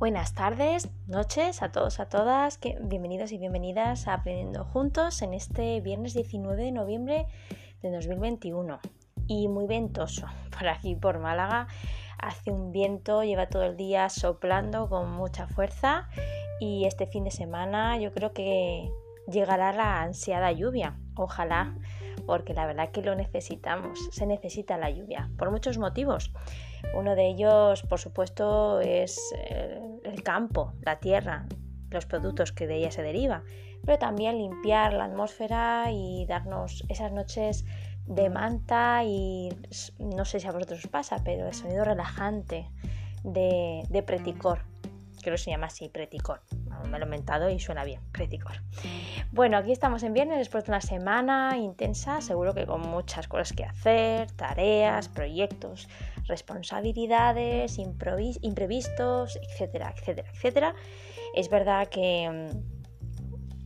Buenas tardes, noches a todos, a todas, bienvenidos y bienvenidas a Aprendiendo Juntos en este viernes 19 de noviembre de 2021 y muy ventoso por aquí por Málaga. Hace un viento, lleva todo el día soplando con mucha fuerza y este fin de semana yo creo que llegará la ansiada lluvia. Ojalá, porque la verdad que lo necesitamos, se necesita la lluvia por muchos motivos. Uno de ellos, por supuesto, es el campo, la tierra, los productos que de ella se deriva, pero también limpiar la atmósfera y darnos esas noches de manta y no sé si a vosotros os pasa, pero el sonido relajante de, de preticor, que se llama así, preticor. Me lo he mentado y suena bien, preticor. Bueno, aquí estamos en viernes después de una semana intensa, seguro que con muchas cosas que hacer, tareas, proyectos, responsabilidades, imprevistos, etcétera, etcétera, etcétera. Es verdad que mm,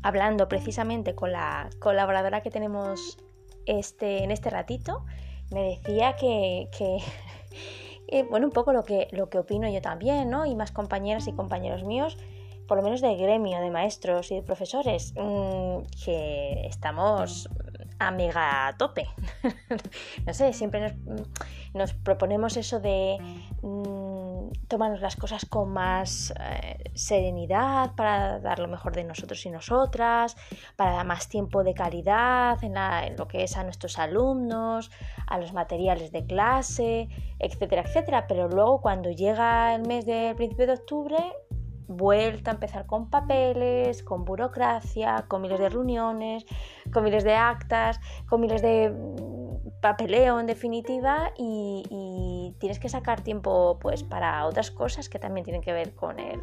hablando precisamente con la colaboradora que tenemos este, en este ratito, me decía que, bueno, un poco lo que, lo que opino yo también, ¿no? Y más compañeras y compañeros míos, por lo menos del gremio de maestros y de profesores, mm, que estamos a mega tope. no sé, siempre nos, proponemos eso de mm, tomarnos las cosas con más eh, serenidad para dar lo mejor de nosotros y nosotras, para dar más tiempo de calidad en lo que es a nuestros alumnos, a los materiales de clase, etcétera, etcétera. Pero luego cuando llega el mes del principio de octubre, vuelta a empezar con papeles, con burocracia, con miles de reuniones, con miles de actas, con miles de mm, papeleo en definitiva y, tienes que sacar tiempo pues para otras cosas que también tienen que ver con el,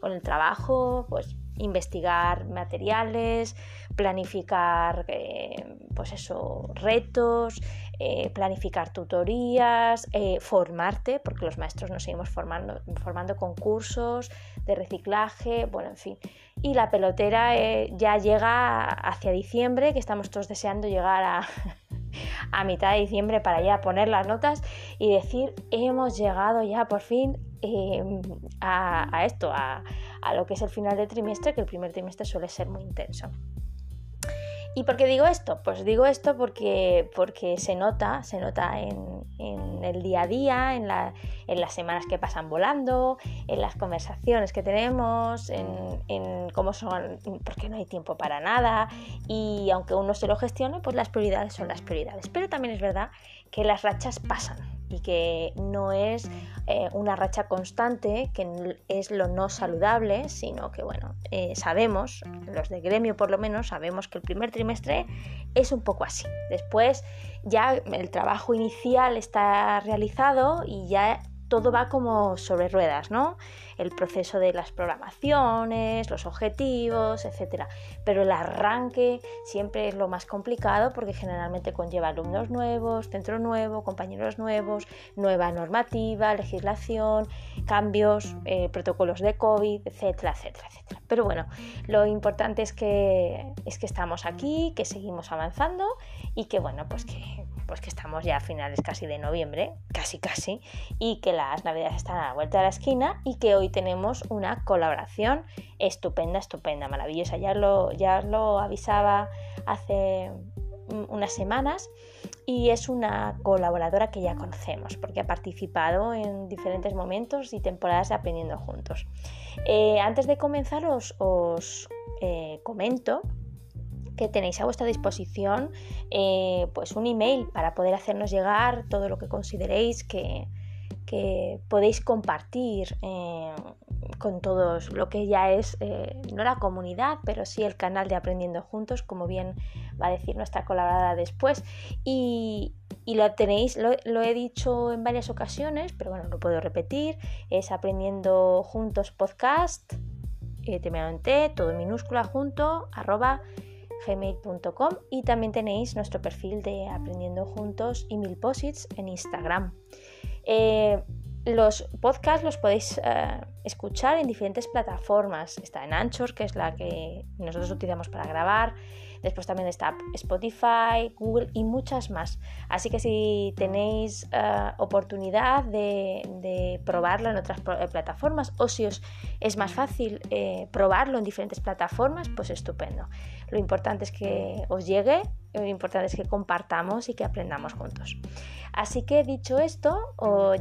con el trabajo, pues investigar materiales, planificar eh, pues retos, eh, planificar tutorías, eh, formarte, porque los maestros nos seguimos formando, formando con cursos de reciclaje, bueno, en fin. Y la pelotera ya llega hacia diciembre, que estamos todos deseando llegar a, a mitad de diciembre para ya poner las notas y decir hemos llegado ya por fin a, esto, a, lo que es el final del trimestre, que el primer trimestre suele ser muy intenso. ¿Y por qué digo esto? Pues digo esto porque, porque se nota, se nota en, el día a día, en, las semanas que pasan volando, en las conversaciones que tenemos, en, cómo son, porque no hay tiempo para nada y aunque uno se lo gestione, pues las prioridades son las prioridades. Pero también es verdad que las rachas pasan y que no es eh, una racha constante, que es lo no saludable, sino que, bueno, eh, sabemos, los de gremio por lo menos, sabemos que el primer trimestre es un poco así. Después ya el trabajo inicial está realizado y ya todo va como sobre ruedas, ¿no? El proceso de las programaciones, los objetivos, etc. Pero el arranque siempre es lo más complicado porque generalmente conlleva alumnos nuevos, centro nuevo, compañeros nuevos, nueva normativa, legislación, cambios, eh, protocolos de COVID, etcétera, etcétera, etcétera. Pero bueno, lo importante es que, es que estamos aquí, que seguimos avanzando y que bueno, pues que pues que estamos ya a finales casi de noviembre, casi casi, y que las navidades están a la vuelta de la esquina y que hoy tenemos una colaboración estupenda, estupenda, maravillosa. Ya lo, ya lo avisaba hace unas semanas y es una colaboradora que ya conocemos porque ha participado en diferentes momentos y temporadas de Aprendiendo Juntos. Eh, antes de comenzar os, eh, comento que tenéis a vuestra disposición eh, pues un email para poder hacernos llegar todo lo que consideréis que, podéis compartir eh, con todos lo que ya es eh, no la comunidad pero sí el canal de aprendiendo juntos como bien va a decir nuestra colaboradora después y, lo tenéis, lo, he dicho en varias ocasiones, pero bueno, lo puedo repetir, es aprendiendo juntos podcast, T, todo minúscula junto, arroba gmail.com y también tenéis nuestro perfil de Aprendiendo Juntos y Mil Posits en Instagram. Eh, los podcasts los podéis eh, escuchar en diferentes plataformas. Está en Anchor, que es la que nosotros utilizamos para grabar. Después también está Spotify, Google y muchas más. Así que si tenéis eh, oportunidad de, probarlo en otras plataformas o si os es más fácil probarlo en diferentes plataformas, pues estupendo. Lo importante es que os llegue, lo importante es que compartamos y que aprendamos juntos. Así que dicho esto,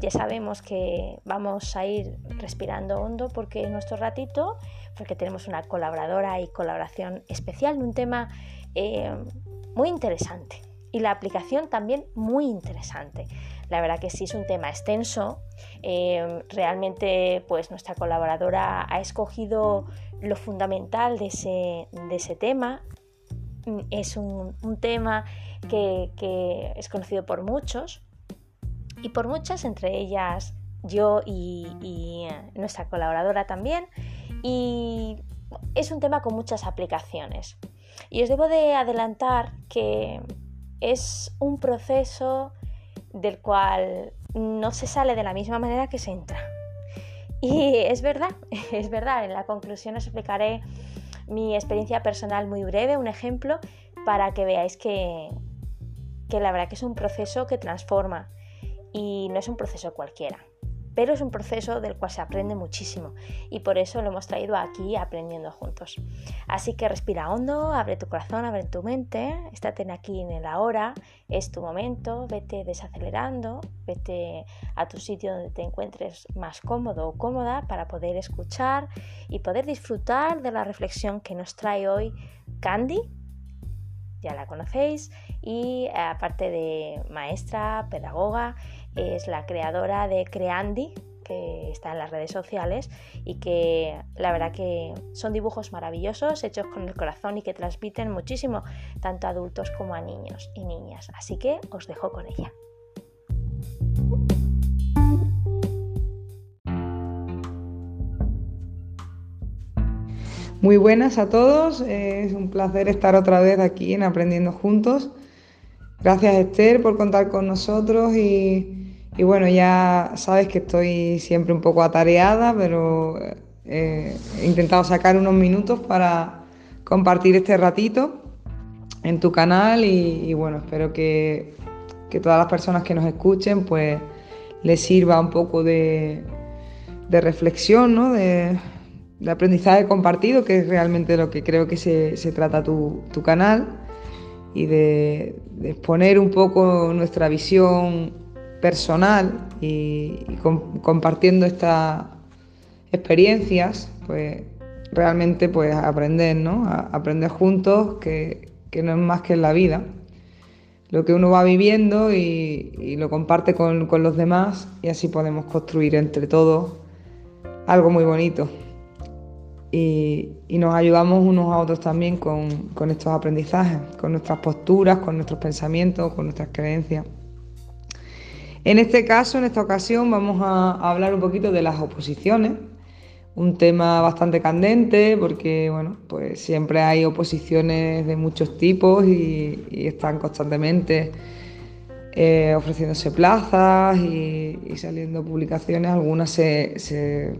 ya sabemos que vamos a ir respirando hondo porque en nuestro ratito, porque tenemos una colaboradora y colaboración especial en un tema eh, muy interesante y la aplicación también muy interesante. La verdad que sí es un tema extenso. Eh, realmente, pues nuestra colaboradora ha escogido lo fundamental de ese, de ese tema. Es un, tema que, es conocido por muchos y por muchas, entre ellas yo y, y nuestra colaboradora también. Y es un tema con muchas aplicaciones. Y os debo de adelantar que es un proceso del cual no se sale de la misma manera que se entra. Y es verdad, es verdad. En la conclusión os explicaré mi experiencia personal muy breve, un ejemplo, para que veáis que, que la verdad que es un proceso que transforma y no es un proceso cualquiera pero es un proceso del cual se aprende muchísimo y por eso lo hemos traído aquí aprendiendo juntos. Así que respira hondo, abre tu corazón, abre tu mente, estate aquí en el ahora, es tu momento, vete desacelerando, vete a tu sitio donde te encuentres más cómodo o cómoda para poder escuchar y poder disfrutar de la reflexión que nos trae hoy Candy ya la conocéis y aparte de maestra, pedagoga, es la creadora de Creandi, que está en las redes sociales y que la verdad que son dibujos maravillosos, hechos con el corazón y que transmiten muchísimo tanto a adultos como a niños y niñas. Así que os dejo con ella. Muy buenas a todos, es un placer estar otra vez aquí en Aprendiendo Juntos. Gracias Esther por contar con nosotros y, bueno, ya sabes que estoy siempre un poco atareada, pero eh, he intentado sacar unos minutos para compartir este ratito en tu canal y, bueno, espero que, todas las personas que nos escuchen pues les sirva un poco de, de reflexión, ¿no? De, de aprendizaje compartido, que es realmente lo que creo que se, trata tu, canal, y de, exponer un poco nuestra visión personal y, compartiendo estas experiencias, pues realmente pues aprender, ¿no? aprender juntos que, no es más que en la vida. Lo que uno va viviendo y, lo comparte con, con los demás y así podemos construir entre todos algo muy bonito y, nos ayudamos unos a otros también con, estos aprendizajes, con nuestras posturas, con nuestros pensamientos, con nuestras creencias. En este caso, en esta ocasión, vamos a, hablar un poquito de las oposiciones, un tema bastante candente porque bueno, pues siempre hay oposiciones de muchos tipos y, están constantemente eh, ofreciéndose plazas y, saliendo publicaciones, algunas se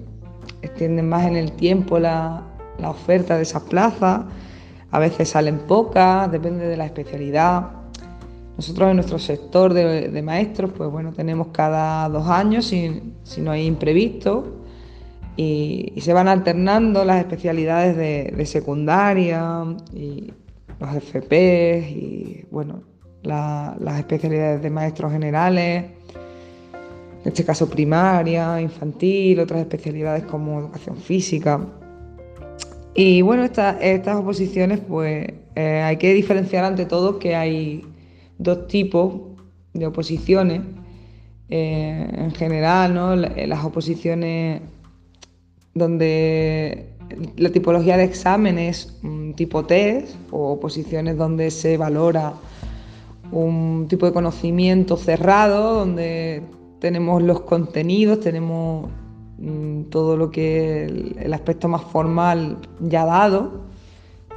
extienden más en el tiempo la, oferta de esas plazas, a veces salen pocas, depende de la especialidad. Nosotros en nuestro sector de, maestros, pues bueno, tenemos cada dos años, si, no hay imprevisto, y, se van alternando las especialidades de, secundaria y los FP y bueno, las especialidades de maestros generales en este caso primaria, infantil, otras especialidades como educación física. Y bueno, estas oposiciones, pues eh, hay que diferenciar ante todo que hay dos tipos de oposiciones. Eh, en general, ¿no? las oposiciones donde la tipología de examen es un tipo test o oposiciones donde se valora un tipo de conocimiento cerrado, donde tenemos los contenidos, tenemos mm, todo lo que el, el, aspecto más formal ya dado,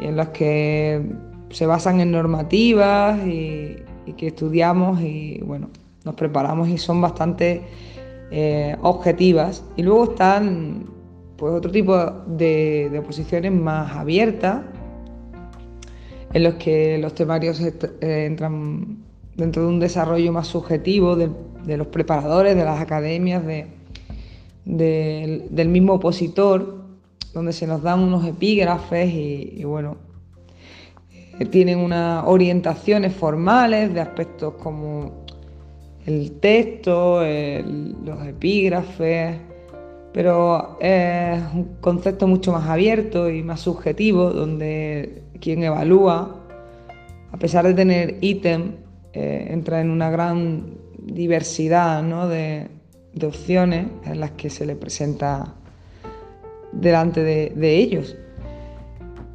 en los que se basan en normativas y, que estudiamos y bueno, nos preparamos y son bastante eh, objetivas. Y luego están pues otro tipo de, de oposiciones más abiertas, en los que los temarios eh, entran dentro de un desarrollo más subjetivo de, los preparadores, de las academias, del mismo opositor, donde se nos dan unos epígrafes y, bueno, eh, tienen unas orientaciones formales de aspectos como el texto, los epígrafes, pero es un concepto mucho más abierto y más subjetivo, donde quien evalúa, a pesar de tener ítem, eh, entra en una gran diversidad de, opciones en las que se le presenta delante de, ellos.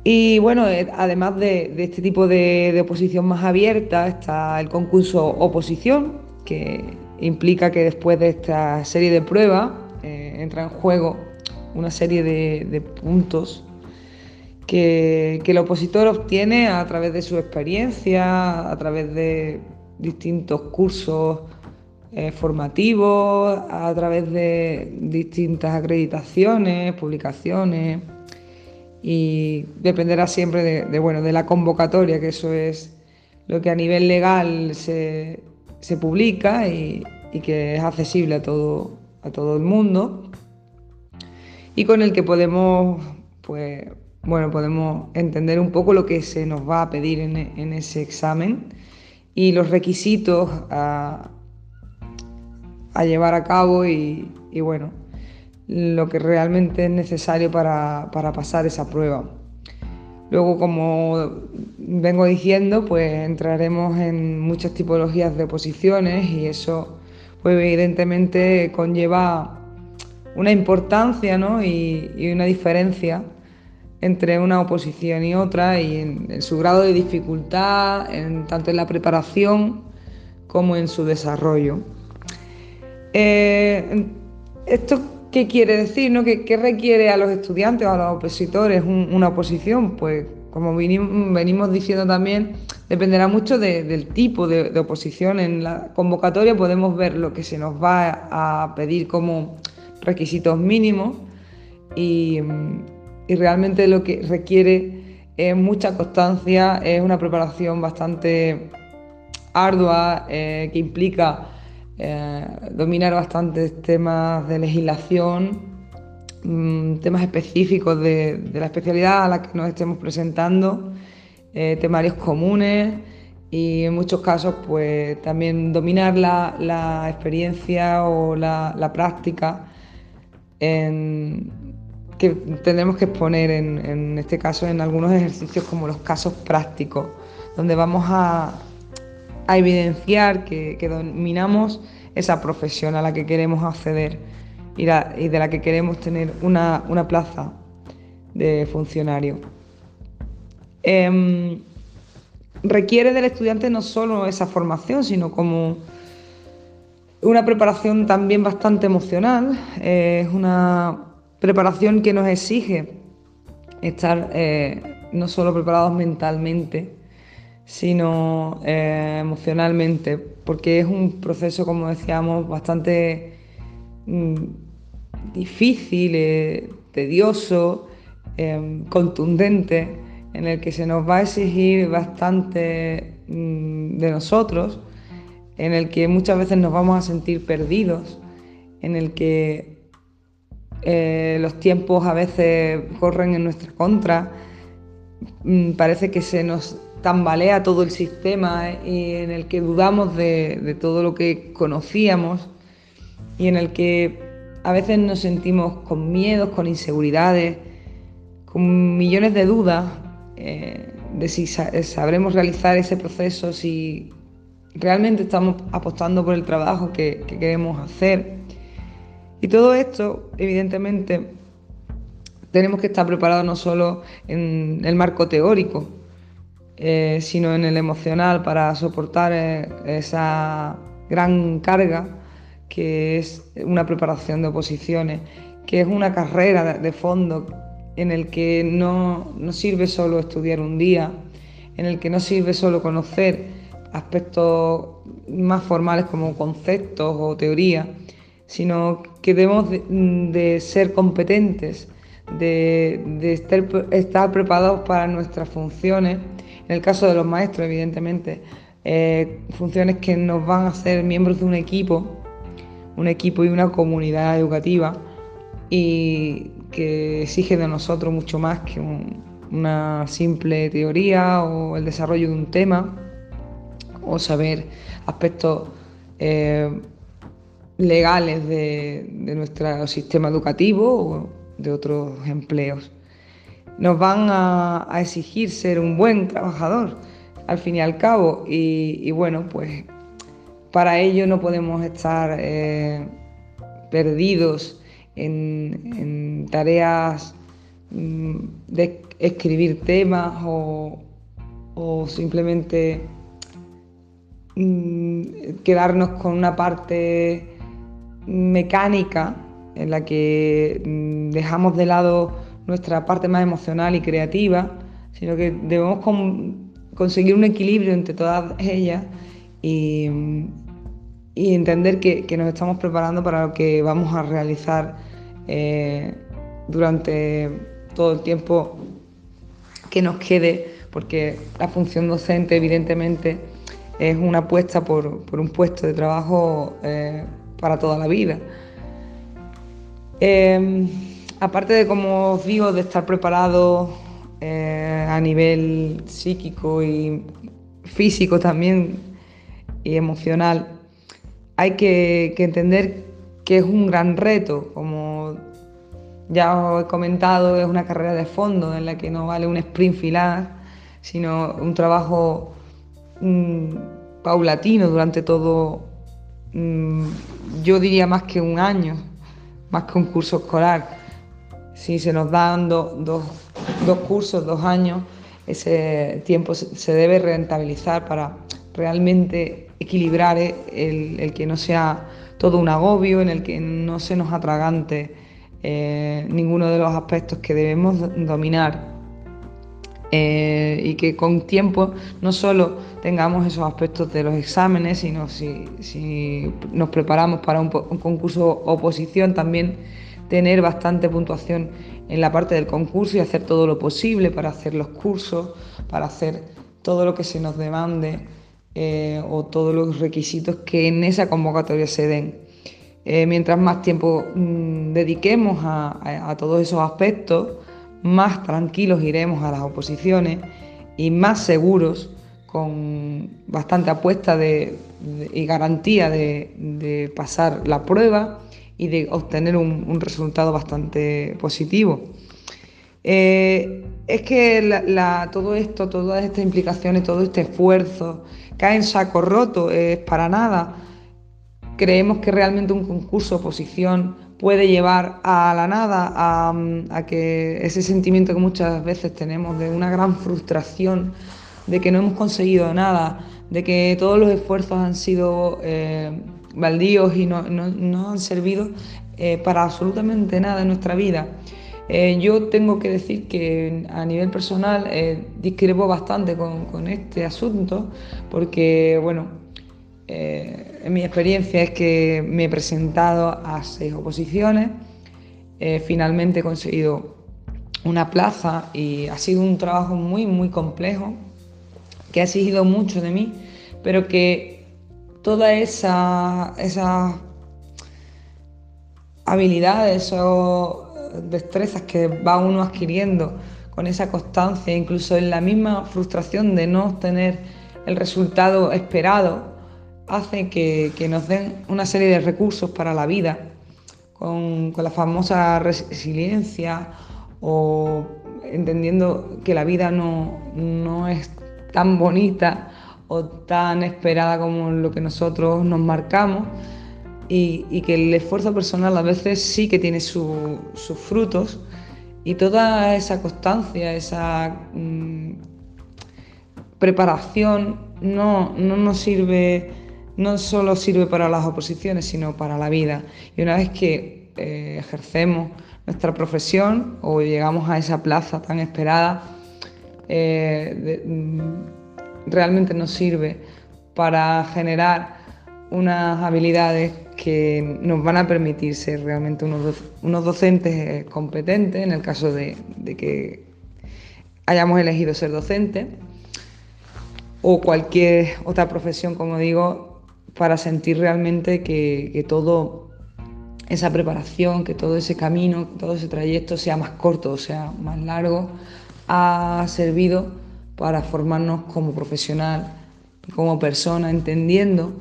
Y bueno, eh, además de, este tipo de, oposición más abierta, está el concurso oposición, que implica que después de esta serie de pruebas eh, entra en juego una serie de, puntos que, el opositor obtiene a través de su experiencia, a través de distintos cursos eh, formativos, a través de distintas acreditaciones, publicaciones y dependerá siempre de, bueno, de la convocatoria, que eso es lo que a nivel legal se, publica y, y, que es accesible a todo, a todo el mundo y con el que podemos pues bueno, podemos entender un poco lo que se nos va a pedir en, ese examen y los requisitos llevar a cabo y, bueno, lo que realmente es necesario para, pasar esa prueba. Luego, como vengo diciendo, pues entraremos en muchas tipologías de posiciones y eso, pues evidentemente conlleva una importancia y una diferencia entre una oposición y otra y en, su grado de dificultad, en, tanto en la preparación como en su desarrollo. Eh, ¿Esto qué quiere decir? No? ¿Qué, requiere a los estudiantes o a los opositores una oposición? Pues como venimos, diciendo también, dependerá mucho del tipo de, oposición. En la convocatoria podemos ver lo que se nos va a pedir como requisitos mínimos y y realmente lo que requiere es mucha constancia, es una preparación bastante ardua eh, que implica eh, dominar bastantes temas de legislación, mm, temas específicos de, la especialidad a la que nos estemos presentando, eh, temarios comunes y en muchos casos pues también dominar la, experiencia o la, práctica en, que tendremos que exponer en, este caso en algunos ejercicios como los casos prácticos, donde vamos a, evidenciar que, dominamos esa profesión a la que queremos acceder y, de la que queremos tener una, plaza de funcionario. Em, requiere del estudiante no solo esa formación, sino como una preparación también bastante emocional, es una preparación que nos exige estar eh, no solo preparados mentalmente, sino eh, emocionalmente, porque es un proceso, como decíamos, bastante mm, difícil, eh, tedioso, contundente, en el que se nos va a exigir bastante mm, de nosotros, en el que muchas veces nos vamos a sentir perdidos, en el que eh, los tiempos a veces corren en nuestra contra, mm, parece que se nos tambalea todo el sistema y en el que dudamos de, todo lo que conocíamos y en el que a veces nos sentimos con miedos, con inseguridades, con millones de dudas eh, de si sabremos realizar ese proceso, si realmente estamos apostando por el trabajo que queremos hacer. Y todo esto, evidentemente, tenemos que estar preparados no solo en el marco teórico, eh, sino en el emocional para soportar eh, esa gran carga que es una preparación de oposiciones, que es una carrera de fondo en el que no, no sirve solo estudiar un día, en el que no sirve solo conocer aspectos más formales como conceptos o teoría, sino que debemos de, ser competentes, de, estar, preparados para nuestras funciones En el caso de los maestros, evidentemente, eh, funciones que nos van a hacer miembros de un equipo, un equipo y una comunidad educativa y que exige de nosotros mucho más que una simple teoría o el desarrollo de un tema o saber aspectos eh, legales de, nuestro sistema educativo o de otros empleos. Nos van a, exigir ser un buen trabajador, al fin y al cabo, y, bueno, pues para ello no podemos estar eh, perdidos en, tareas mm, de escribir temas o, simplemente mm, quedarnos con una parte mecánica en la que mm, dejamos de lado nuestra parte más emocional y creativa, sino que debemos conseguir un equilibrio entre todas ellas y, entender que, nos estamos preparando para lo que vamos a realizar eh, durante todo el tiempo que nos quede, porque la función docente evidentemente es una apuesta por, un puesto de trabajo eh, para toda la vida. Em, aparte de, como os digo, de estar preparado eh, a nivel psíquico y físico también y emocional, hay que, entender que es un gran reto, como ya os he comentado, es una carrera de fondo en la que no vale un sprint filar, sino un trabajo mm, paulatino durante todo Mm, yo diría más que un año, más que un curso escolar. Si se nos dan dos cursos, dos años, ese tiempo se debe rentabilizar para realmente equilibrar el, el, que no sea todo un agobio, en el que no se nos atragante eh, ninguno de los aspectos que debemos dominar. Eh, y que con tiempo no solo tengamos esos aspectos de los exámenes, sino si, si nos preparamos para un, concurso oposición, también tener bastante puntuación en la parte del concurso y hacer todo lo posible para hacer los cursos, para hacer todo lo que se nos demande eh, o todos los requisitos que en esa convocatoria se den. Eh, mientras más tiempo mm, dediquemos a todos esos aspectos, más tranquilos iremos a las oposiciones y más seguros, con bastante apuesta y garantía de, pasar la prueba y de obtener un, resultado bastante positivo. Eh, es que todo esto, todas estas implicaciones, todo este esfuerzo cae en saco roto, es para nada. Creemos que realmente un concurso oposición puede llevar a la nada, a, que ese sentimiento que muchas veces tenemos de una gran frustración, de que no hemos conseguido nada, de que todos los esfuerzos han sido eh, baldíos y no, han servido eh, para absolutamente nada en nuestra vida. Eh, yo tengo que decir que a nivel personal discrepo bastante con, con este asunto, porque bueno, eh, en mi experiencia es que me he presentado a seis oposiciones, eh, finalmente he conseguido una plaza y ha sido un trabajo muy, muy complejo, que ha exigido mucho de mí, pero que todas esas esa habilidades o destrezas que va uno adquiriendo con esa constancia, incluso en la misma frustración de no obtener el resultado esperado, hace que, nos den una serie de recursos para la vida, con, la famosa resiliencia o entendiendo que la vida no, es tan bonita o tan esperada como lo que nosotros nos marcamos y, que el esfuerzo personal a veces sí que tiene sus frutos y toda esa constancia, esa mm, preparación no, no nos sirve no solo sirve para las oposiciones, sino para la vida. Y una vez que eh, ejercemos nuestra profesión o llegamos a esa plaza tan esperada, eh, mm, realmente nos sirve para generar unas habilidades que nos van a permitir ser realmente unos, docentes eh, competentes en el caso de, de que hayamos elegido ser docentes o cualquier otra profesión, como digo, para sentir realmente que, que todo esa preparación, que todo ese camino, todo ese trayecto sea más corto, o sea más largo, ha servido para formarnos como profesional, como persona, entendiendo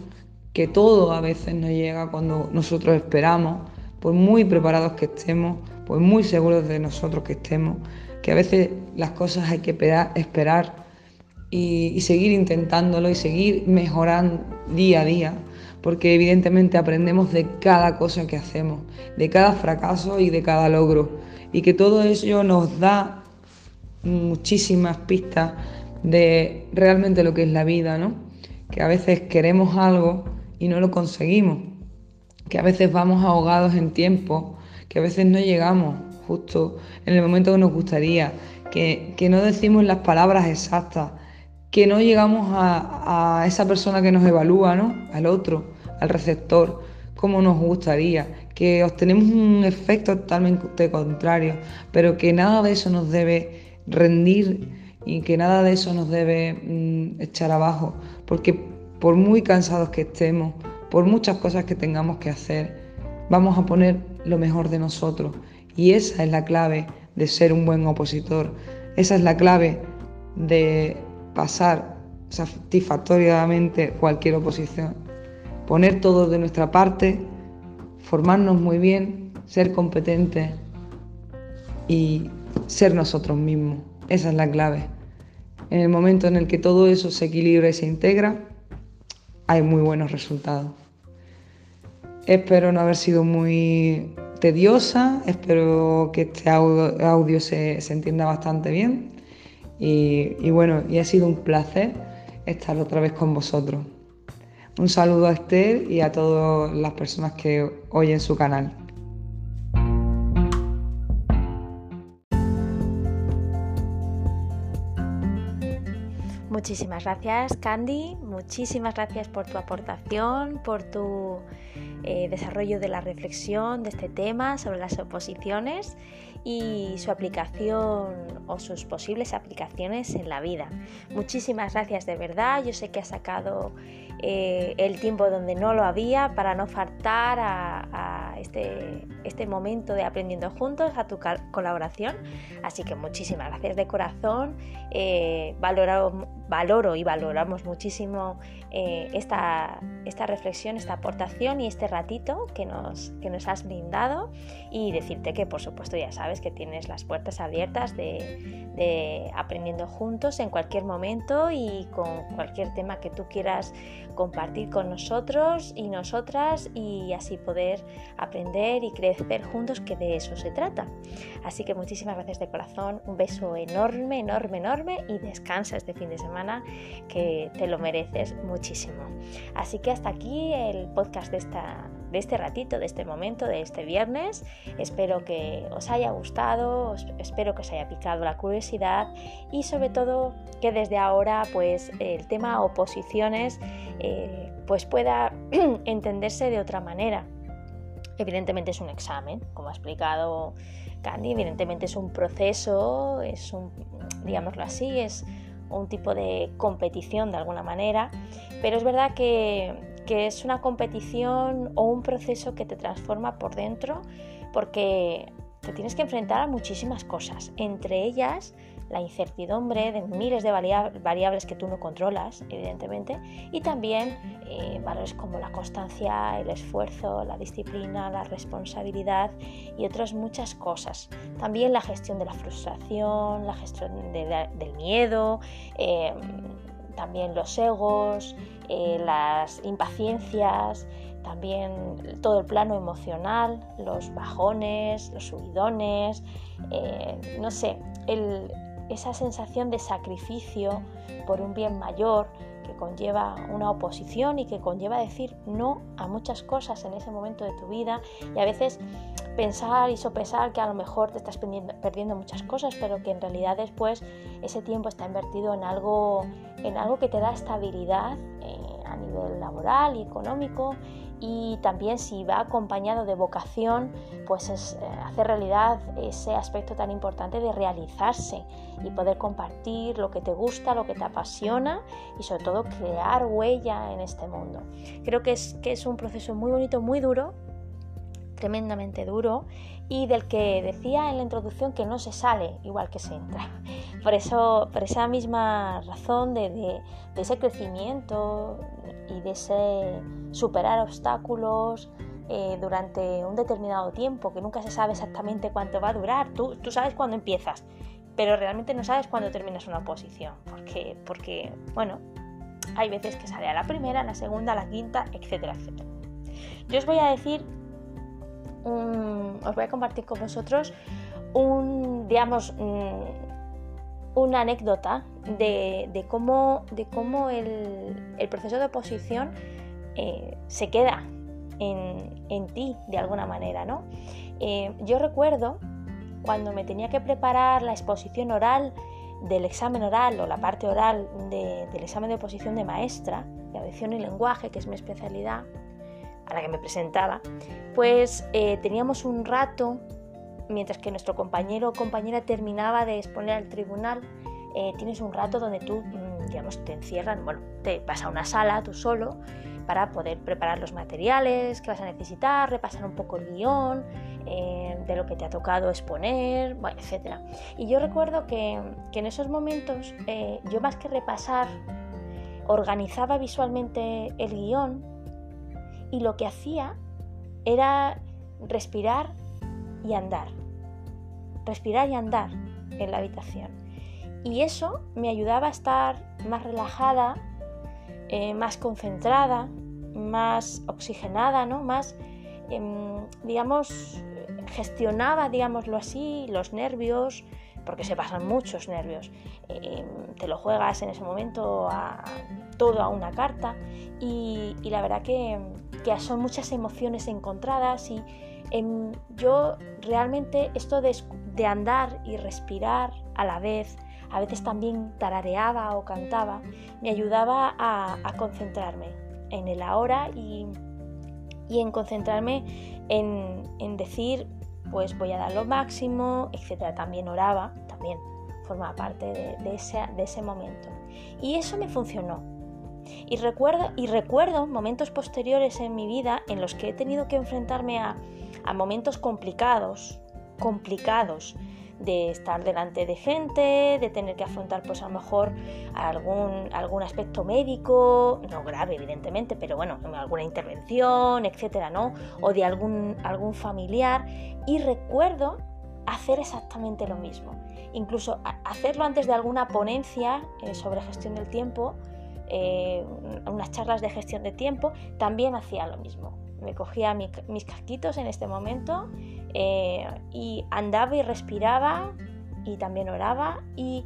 que todo a veces no llega cuando nosotros esperamos, por muy preparados que estemos, por muy seguros de nosotros que estemos, que a veces las cosas hay que esperar y, seguir intentándolo y seguir mejorando día a día porque evidentemente aprendemos de cada cosa que hacemos, de cada fracaso y de cada logro, y que todo ello nos da muchísimas pistas de realmente lo que es la vida, ¿no? Que a veces queremos algo y no lo conseguimos, que a veces vamos ahogados en tiempo, que a veces no llegamos justo en el momento que nos gustaría, que, que no decimos las palabras exactas, que no llegamos a, esa persona que nos evalúa, ¿no? Al otro, al receptor, como nos gustaría, que obtenemos un efecto totalmente contrario, pero que nada de eso nos debe rendir y que nada de eso nos debe mm, echar abajo, porque por muy cansados que estemos, por muchas cosas que tengamos que hacer, vamos a poner lo mejor de nosotros. Y esa es la clave de ser un buen opositor, esa es la clave de pasar satisfactoriamente cualquier oposición. Poner todo de nuestra parte, formarnos muy bien, ser competentes y ser nosotros mismos. Esa es la clave. En el momento en el que todo eso se equilibra y se integra, hay muy buenos resultados. Espero no haber sido muy tediosa, espero que este audio, se, se entienda bastante bien y, bueno, y ha sido un placer estar otra vez con vosotros. Un saludo a Esther y a todas las personas que oyen su canal. Muchísimas gracias, Candy. Muchísimas gracias por tu aportación, por tu eh, desarrollo de la reflexión de este tema sobre las oposiciones y su aplicación o sus posibles aplicaciones en la vida. Muchísimas gracias de verdad. Yo sé que ha sacado eh, el tiempo donde no lo había para no faltar a, este, este, momento de aprendiendo juntos, a tu colaboración. Así que muchísimas gracias de corazón. Eh, valoro, y valoramos muchísimo eh, esta, esta, reflexión, esta aportación y este ratito que nos, que nos has brindado y decirte que por supuesto ya sabes que tienes las puertas abiertas de, de aprendiendo juntos en cualquier momento y con cualquier tema que tú quieras compartir con nosotros y nosotras y así poder aprender y crecer juntos que de eso se trata. Así que muchísimas gracias de corazón, un beso enorme, enorme, enorme y descansa este fin de semana que te lo mereces muchísimo. Así que hasta aquí el podcast de esta de este ratito, de este momento, de este viernes. Espero que os haya gustado, espero que os haya picado la curiosidad y sobre todo que desde ahora pues el tema oposiciones eh, pues pueda entenderse de otra manera. Evidentemente es un examen, como ha explicado Candy, evidentemente es un proceso, es un, digámoslo así, es un tipo de competición de alguna manera, pero es verdad que que es una competición o un proceso que te transforma por dentro porque te tienes que enfrentar a muchísimas cosas, entre ellas la incertidumbre de miles de variables que tú no controlas, evidentemente, y también eh, valores como la constancia, el esfuerzo, la disciplina, la responsabilidad y otras muchas cosas. También la gestión de la frustración, la gestión del miedo. Eh, también los egos, eh, las impaciencias, también todo el plano emocional, los bajones, los subidones, eh, no sé, esa sensación de sacrificio por un bien mayor que conlleva una oposición y que conlleva decir no a muchas cosas en ese momento de tu vida. Y a veces pensar y sopesar que a lo mejor te estás perdiendo, muchas cosas, pero que en realidad después ese tiempo está invertido en algo, en algo que te da estabilidad laboral y económico y también si va acompañado de vocación, pues es eh, hacer realidad ese aspecto tan importante de realizarse y poder compartir lo que te gusta, lo que te apasiona y sobre todo crear huella en este mundo. Creo que es, que es un proceso muy bonito, muy duro, tremendamente duro y del que decía en la introducción que no se sale igual que se entra. Por eso, por esa misma razón de, ese crecimiento y de ese superar obstáculos eh, durante un determinado tiempo, que nunca se sabe exactamente cuánto va a durar. Tú, tú sabes cuándo empiezas, pero realmente no sabes cuándo terminas una oposición, porque, porque, bueno, hay veces que sale a la primera, a la segunda, a la quinta, etcétera, etcétera. Yo os voy a decir os voy a compartir con vosotros un, digamos, una anécdota de, cómo, de cómo el, proceso de oposición eh, se queda en, ti de alguna manera. ¿no? Eh, yo recuerdo cuando me tenía que preparar la exposición oral del examen oral o la parte oral del examen de oposición de maestra, de audición y lenguaje, que es mi especialidad, a la que me presentaba, pues eh, teníamos un rato, mientras que nuestro compañero o compañera terminaba de exponer al tribunal, eh, tienes un rato donde tú, mm, digamos, te encierran, bueno, te vas a una sala tú solo para poder preparar los materiales que vas a necesitar, repasar un poco el guion eh, de lo que te ha tocado exponer, etc. Y yo recuerdo que, que en esos momentos yo más que repasar, organizaba visualmente el guion y lo que hacía era respirar y andar. Respirar y andar en la habitación. Y eso me ayudaba a estar más relajada, eh, más concentrada, más oxigenada, ¿no? Más, em, digamos, gestionaba, digámoslo así, los nervios, porque se pasan muchos nervios. Em, te lo juegas en ese momento a todo a una carta y la verdad que son muchas emociones encontradas y em, yo realmente esto de, andar y respirar a la vez, a veces también tarareaba o cantaba, me ayudaba a, concentrarme en el ahora y, en concentrarme en, decir, pues voy a dar lo máximo, etc. También oraba, también forma parte de, ese, de ese momento. Y eso me funcionó. Y recuerdo, y recuerdo momentos posteriores en mi vida en los que he tenido que enfrentarme a, momentos complicados, complicados, de estar delante de gente, de tener que afrontar pues a lo mejor algún, algún aspecto médico, no grave evidentemente, pero bueno, alguna intervención, etcétera, ¿no? O de algún, algún familiar. Y recuerdo hacer exactamente lo mismo. Incluso hacerlo antes de alguna ponencia eh, sobre gestión del tiempo, eh, unas charlas de gestión de tiempo, también hacía lo mismo. Me cogía mis casquitos en este momento eh, y andaba y respiraba y también oraba y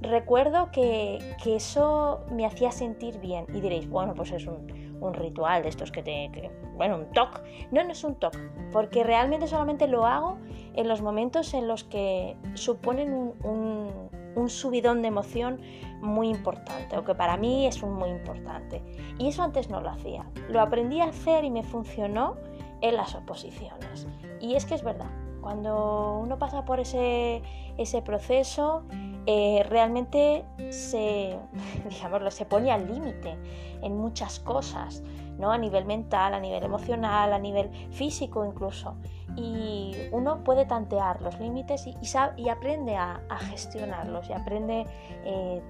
recuerdo que, eso me hacía sentir bien y diréis, bueno, pues es un, ritual de estos que te... bueno, un toc. No, no es un toc, porque realmente solamente lo hago en los momentos en los que suponen un subidón de emoción muy importante, o que para mí es un muy importante. Y eso antes no lo hacía. Lo aprendí a hacer y me funcionó en las oposiciones. Y es que es verdad, cuando uno pasa por ese, ese proceso, eh, realmente se, digámoslo, se pone al límite en muchas cosas, ¿no? a nivel mental, a nivel emocional, a nivel físico incluso y uno puede tantear los límites y, y, aprende a, gestionarlos y aprende eh,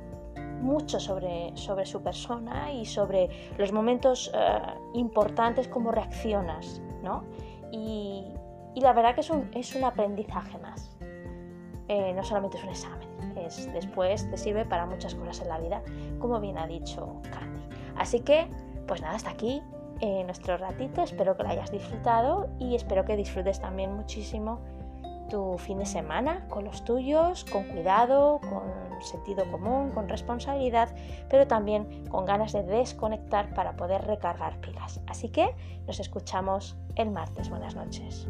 mucho sobre, sobre, su persona y sobre los momentos eh, importantes, cómo reaccionas, ¿no? Y, y, la verdad que es un, es un aprendizaje más. Eh, no solamente es un examen, es, después te sirve para muchas cosas en la vida, como bien ha dicho Candy. Así que, pues nada, hasta aquí nuestro ratito. Espero que lo hayas disfrutado y espero que disfrutes también muchísimo tu fin de semana con los tuyos, con cuidado, con sentido común, con responsabilidad, pero también con ganas de desconectar para poder recargar pilas. Así que nos escuchamos el martes. Buenas noches.